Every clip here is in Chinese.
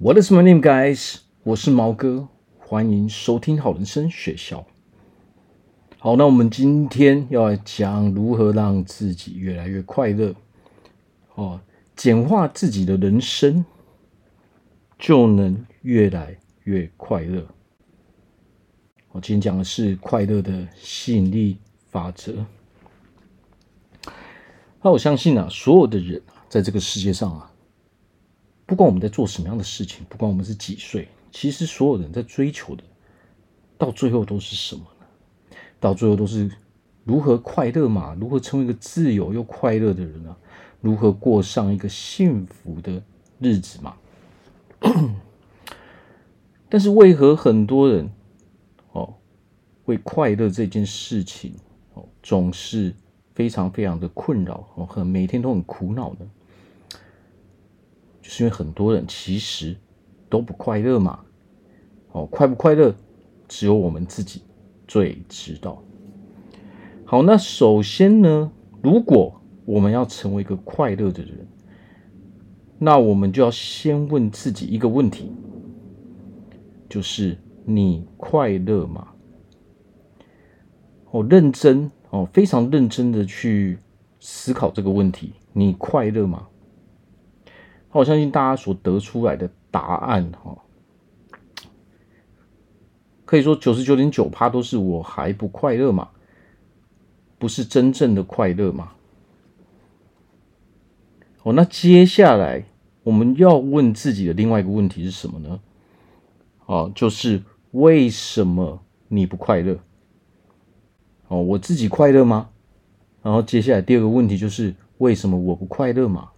What is my name, guys？我是毛哥，欢迎收听好人生学校。好，那我们今天要来讲如何让自己越来越快乐，哦，简化自己的人生，就能越来越快乐。我今天讲的是快乐的吸引力法则。那我相信啊，所有的人，在这个世界上啊。不管我们在做什么样的事情，不管我们是几岁，其实所有人在追求的，到最后都是什么呢？到最后都是如何快乐嘛？如何成为一个自由又快乐的人啊？如何过上一个幸福的日子嘛？但是为何很多人哦，为快乐这件事情哦，总是非常非常的困扰哦，很每天都很苦恼呢？是因为很多人其实都不快乐嘛，哦，快不快乐，只有我们自己最知道。好，那首先呢，如果我们要成为一个快乐的人，那我们就要先问自己一个问题，就是你快乐吗？哦，认真哦，非常认真的去思考这个问题，你快乐吗？我相信大家所得出来的答案，哈，可以说九十九点九趴都是我还不快乐嘛，不是真正的快乐嘛。哦，那接下来我们要问自己的另外一个问题是什么呢？哦，就是为什么你不快乐？哦，我自己快乐吗？然后接下来第二个问题就是为什么我不快乐嘛？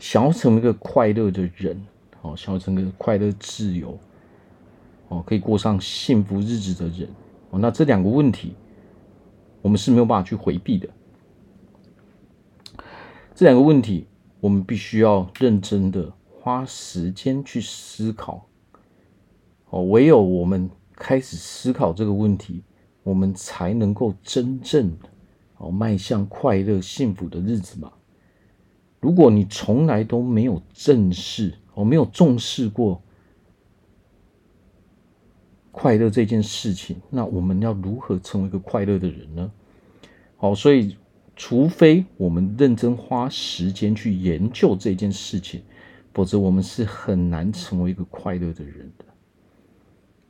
想要成为一个快乐的人，哦，想要成为一个快乐、自由，哦，可以过上幸福日子的人，哦，那这两个问题，我们是没有办法去回避的。这两个问题，我们必须要认真的花时间去思考。哦，唯有我们开始思考这个问题，我们才能够真正哦迈向快乐、幸福的日子嘛。如果你从来都没有正视，我没有重视过快乐这件事情，那我们要如何成为一个快乐的人呢？好，所以除非我们认真花时间去研究这件事情，否则我们是很难成为一个快乐的人的。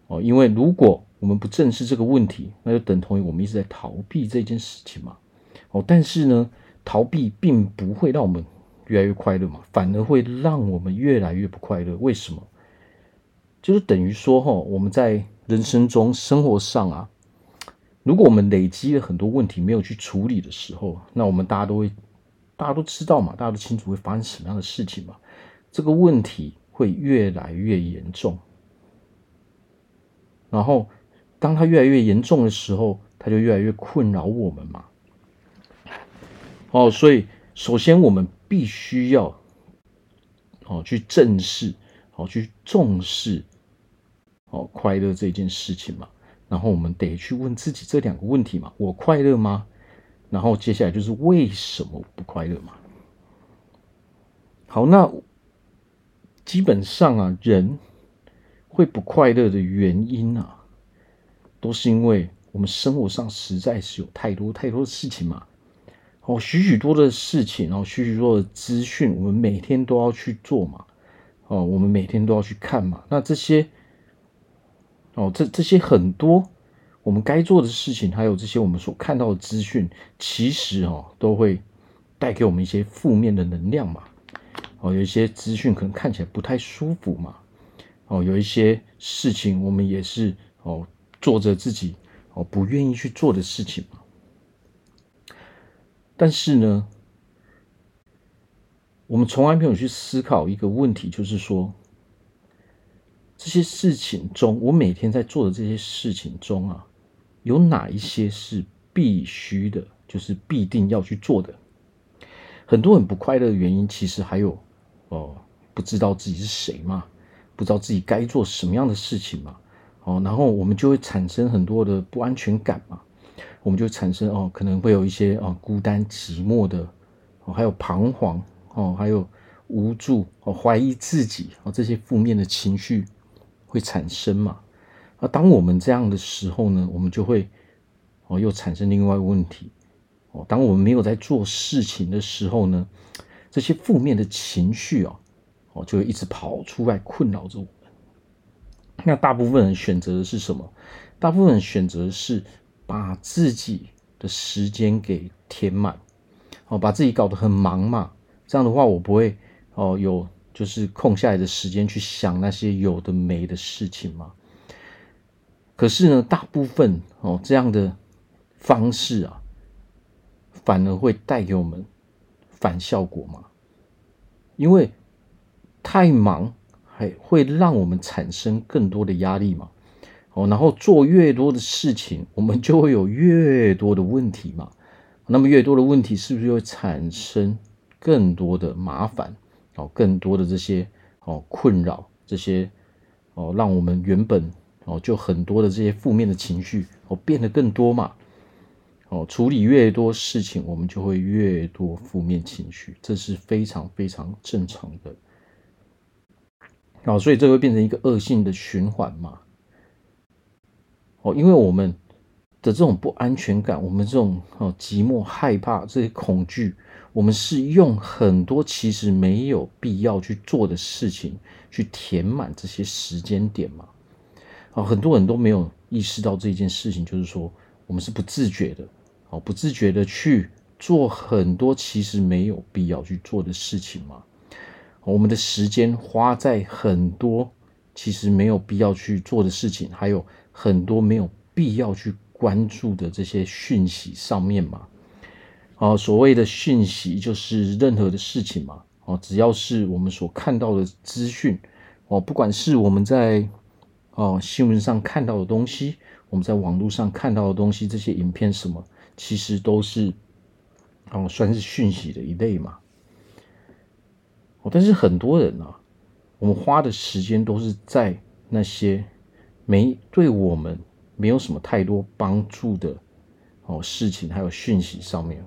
哦，因为如果我们不正视这个问题，那就等同于我们一直在逃避这件事情嘛。哦，但是呢，逃避并不会让我们。越来越快乐嘛，反而会让我们越来越不快乐。为什么？就是等于说，哈，我们在人生中、生活上啊，如果我们累积了很多问题没有去处理的时候，那我们大家都会，大家都知道嘛，大家都清楚会发生什么样的事情嘛。这个问题会越来越严重，然后当它越来越严重的时候，它就越来越困扰我们嘛。哦，所以首先我们。必须要，哦，去正视，哦，去重视，哦，快乐这件事情嘛。然后我们得去问自己这两个问题嘛：我快乐吗？然后接下来就是为什么不快乐嘛？好，那基本上啊，人会不快乐的原因啊，都是因为我们生活上实在是有太多太多的事情嘛。哦，许许多的事情，然后许许多的资讯，我们每天都要去做嘛。哦，我们每天都要去看嘛。那这些，哦，这这些很多我们该做的事情，还有这些我们所看到的资讯，其实哦，都会带给我们一些负面的能量嘛。哦，有一些资讯可能看起来不太舒服嘛。哦，有一些事情我们也是哦，做着自己哦不愿意去做的事情。但是呢，我们从来没有去思考一个问题，就是说，这些事情中，我每天在做的这些事情中啊，有哪一些是必须的，就是必定要去做的？很多很不快乐的原因，其实还有哦，不知道自己是谁嘛，不知道自己该做什么样的事情嘛，哦，然后我们就会产生很多的不安全感嘛。我们就产生哦，可能会有一些啊孤单寂寞的，哦，还有彷徨哦，还有无助哦，怀疑自己哦，这些负面的情绪会产生嘛？而当我们这样的时候呢，我们就会哦，又产生另外一个问题哦。当我们没有在做事情的时候呢，这些负面的情绪啊，哦，就会一直跑出来困扰着我们。那大部分人选择的是什么？大部分人选择是把自己的时间给填满，哦，把自己搞得很忙嘛。这样的话，我不会。哦，有就是空下来的时间去想那些有的没的事情嘛。可是呢，大部分哦这样的方式啊，反而会带给我们反效果嘛。因为太忙，还会让我们产生更多的压力嘛。哦，然后做越多的事情，我们就会有越多的问题嘛。那么越多的问题，是不是会产生更多的麻烦？哦，更多的这些哦困扰，这些哦让我们原本哦就很多的这些负面的情绪哦变得更多嘛。哦，处理越多事情，我们就会越多负面情绪，这是非常非常正常的。哦，所以这会变成一个恶性的循环嘛。哦，因为我们的这种不安全感，我们这种哦寂寞、害怕这些恐惧。我们是用很多其实没有必要去做的事情去填满这些时间点嘛？啊，很多人都没有意识到这件事情，就是说我们是不自觉的，哦，不自觉的去做很多其实没有必要去做的事情嘛。我们的时间花在很多其实没有必要去做的事情，还有很多没有必要去关注的这些讯息上面嘛。啊，所谓的讯息就是任何的事情嘛，哦，只要是我们所看到的资讯，哦，不管是我们在哦新闻上看到的东西，我们在网络上看到的东西，这些影片什么，其实都是哦算是讯息的一类嘛。哦，但是很多人啊，我们花的时间都是在那些没对我们没有什么太多帮助的哦事情，还有讯息上面。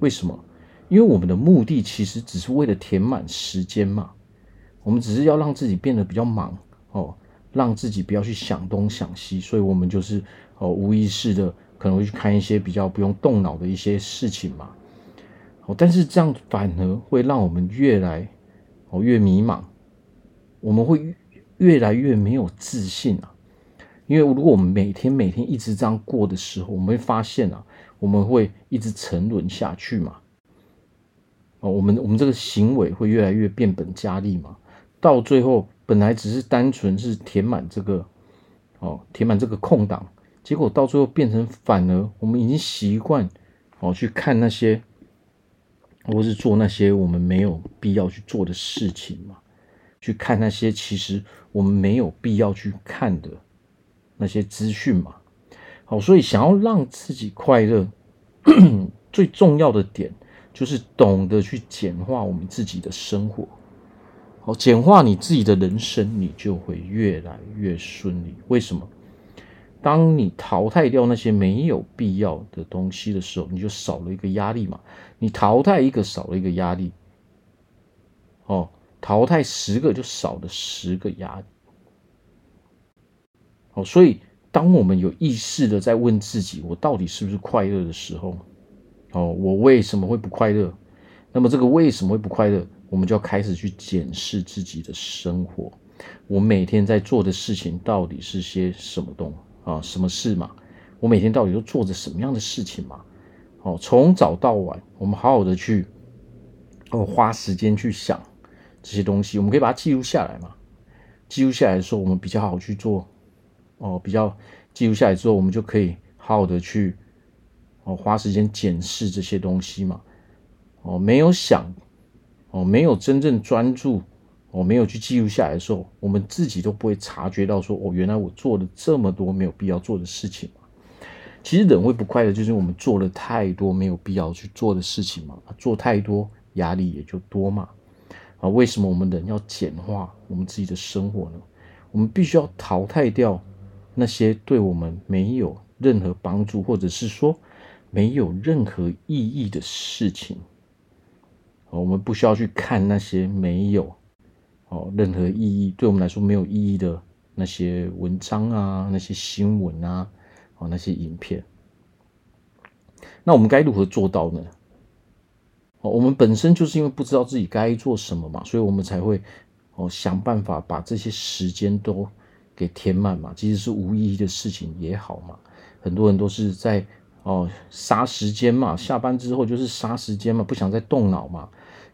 为什么？因为我们的目的其实只是为了填满时间嘛。我们只是要让自己变得比较忙哦，让自己不要去想东想西，所以我们就是哦无意识的可能会去看一些比较不用动脑的一些事情嘛。哦，但是这样反而会让我们越来哦越迷茫，我们会越来越没有自信啊。因为如果我们每天每天一直这样过的时候，我们会发现啊。我们会一直沉沦下去嘛？哦，我们我们这个行为会越来越变本加厉嘛？到最后，本来只是单纯是填满这个，哦，填满这个空档，结果到最后变成反而我们已经习惯哦去看那些，或是做那些我们没有必要去做的事情嘛？去看那些其实我们没有必要去看的那些资讯嘛？好，所以想要让自己快乐，最重要的点就是懂得去简化我们自己的生活。好，简化你自己的人生，你就会越来越顺利。为什么？当你淘汰掉那些没有必要的东西的时候，你就少了一个压力嘛。你淘汰一个，少了一个压力。哦，淘汰十个就少了十个压力力。好，所以。当我们有意识的在问自己，我到底是不是快乐的时候，哦，我为什么会不快乐？那么这个为什么会不快乐，我们就要开始去检视自己的生活。我每天在做的事情到底是些什么东啊？什么事嘛？我每天到底都做着什么样的事情嘛？哦，从早到晚，我们好好的去哦，花时间去想这些东西，我们可以把它记录下来嘛？记录下来的时候，我们比较好去做。哦，比较记录下来之后，我们就可以好好的去哦，花时间检视这些东西嘛。哦，没有想，哦，没有真正专注，哦，没有去记录下来的时候，我们自己都不会察觉到说，哦，原来我做了这么多没有必要做的事情嘛。其实人会不快乐，就是我们做了太多没有必要去做的事情嘛。做太多，压力也就多嘛。啊，为什么我们人要简化我们自己的生活呢？我们必须要淘汰掉。那些对我们没有任何帮助，或者是说没有任何意义的事情，我们不需要去看那些没有哦任何意义，对我们来说没有意义的那些文章啊，那些新闻啊，哦那些影片。那我们该如何做到呢？哦，我们本身就是因为不知道自己该做什么嘛，所以我们才会哦想办法把这些时间都给填满嘛，其实是无意义的事情也好嘛。很多人都是在哦杀时间嘛，下班之后就是杀时间嘛，不想再动脑嘛，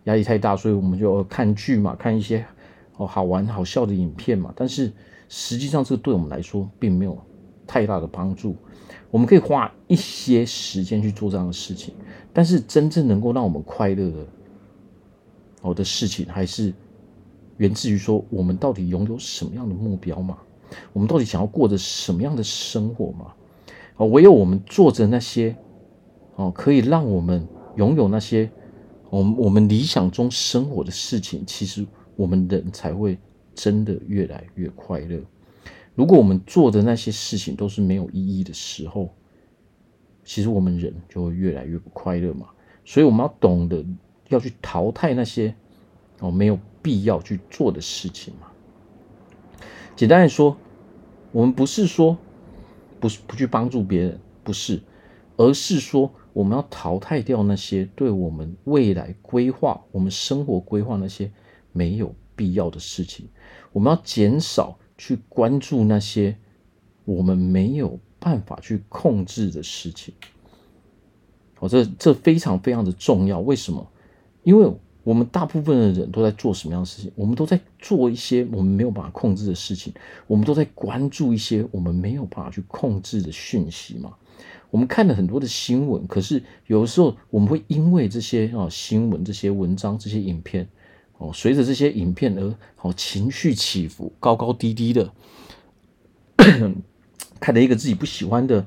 压力太大，所以我们就看剧嘛，看一些哦好玩好笑的影片嘛。但是实际上，这对我们来说并没有太大的帮助。我们可以花一些时间去做这样的事情，但是真正能够让我们快乐的哦的事情，还是源自于说我们到底拥有什么样的目标嘛？我们到底想要过着什么样的生活嘛？哦，唯有我们做着那些哦可以让我们拥有那些我们我们理想中生活的事情，其实我们人才会真的越来越快乐。如果我们做的那些事情都是没有意义的时候，其实我们人就会越来越不快乐嘛。所以我们要懂得要去淘汰那些哦没有必要去做的事情嘛。简单来说，我们不是说不是不去帮助别人，不是，而是说我们要淘汰掉那些对我们未来规划、我们生活规划那些没有必要的事情。我们要减少。去关注那些我们没有办法去控制的事情，哦，这这非常非常的重要。为什么？因为我们大部分的人都在做什么样的事情？我们都在做一些我们没有办法控制的事情，我们都在关注一些我们没有办法去控制的讯息嘛。我们看了很多的新闻，可是有的时候我们会因为这些啊新闻、这些文章、这些影片。哦，随着这些影片而好情绪起伏，高高低低的，看了一个自己不喜欢的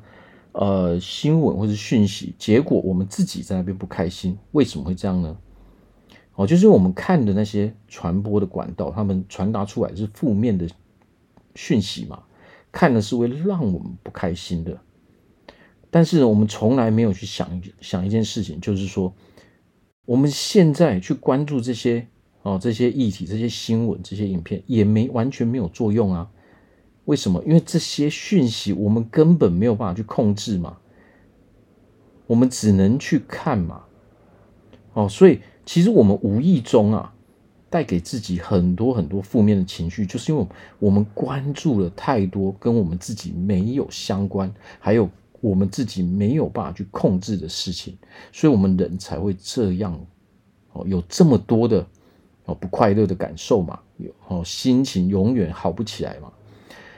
呃新闻或者讯息，结果我们自己在那边不开心，为什么会这样呢？哦，就是我们看的那些传播的管道，他们传达出来是负面的讯息嘛，看的是会让我们不开心的。但是，我们从来没有去想想一件事情，就是说我们现在去关注这些。哦，这些议题、这些新闻、这些影片也没完全没有作用啊？为什么？因为这些讯息我们根本没有办法去控制嘛，我们只能去看嘛。哦，所以其实我们无意中啊，带给自己很多很多负面的情绪，就是因为我们关注了太多跟我们自己没有相关，还有我们自己没有办法去控制的事情，所以我们人才会这样哦，有这么多的。哦，不快乐的感受嘛，有哦，心情永远好不起来嘛，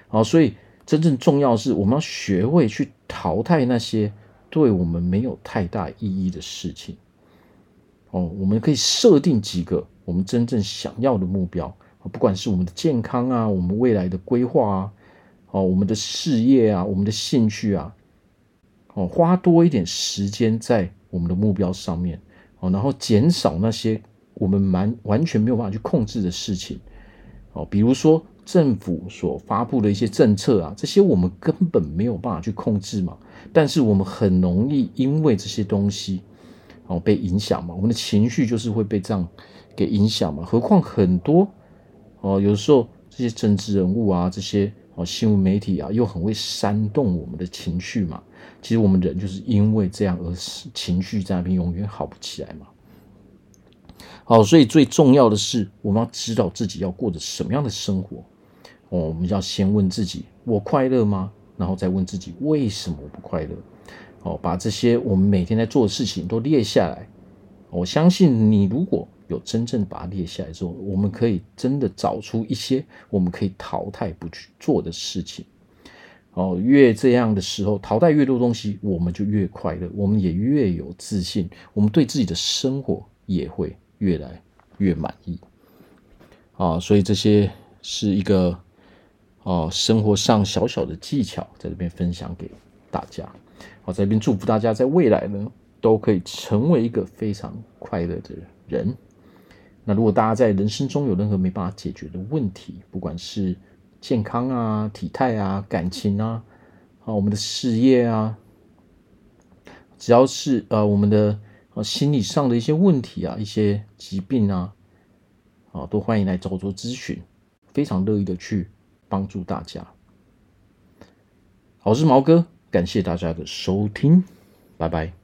好，所以真正重要是，我们要学会去淘汰那些对我们没有太大意义的事情。哦，我们可以设定几个我们真正想要的目标，不管是我们的健康啊，我们未来的规划啊，哦，我们的事业啊，我们的兴趣啊，哦，花多一点时间在我们的目标上面，哦，然后减少那些。我们蛮完全没有办法去控制的事情，哦，比如说政府所发布的一些政策啊，这些我们根本没有办法去控制嘛。但是我们很容易因为这些东西哦被影响嘛，我们的情绪就是会被这样给影响嘛。何况很多哦，有时候这些政治人物啊，这些哦新闻媒体啊，又很会煽动我们的情绪嘛。其实我们人就是因为这样而情绪在那边永远好不起来嘛。好，所以最重要的是，我们要知道自己要过着什么样的生活。哦，我们要先问自己：我快乐吗？然后再问自己：为什么我不快乐？哦，把这些我们每天在做的事情都列下来。我相信你，如果有真正把它列下来之后，我们可以真的找出一些我们可以淘汰不去做的事情。哦，越这样的时候，淘汰越多东西，我们就越快乐，我们也越有自信，我们对自己的生活也会。越来越满意啊，所以这些是一个啊生活上小小的技巧，在这边分享给大家。好，在这边祝福大家在未来呢都可以成为一个非常快乐的人。那如果大家在人生中有任何没办法解决的问题，不管是健康啊、体态啊、感情啊、啊我们的事业啊，只要是呃我们的。啊，心理上的一些问题啊，一些疾病啊，啊，都欢迎来找我做咨询，非常乐意的去帮助大家。我是毛哥，感谢大家的收听，拜拜。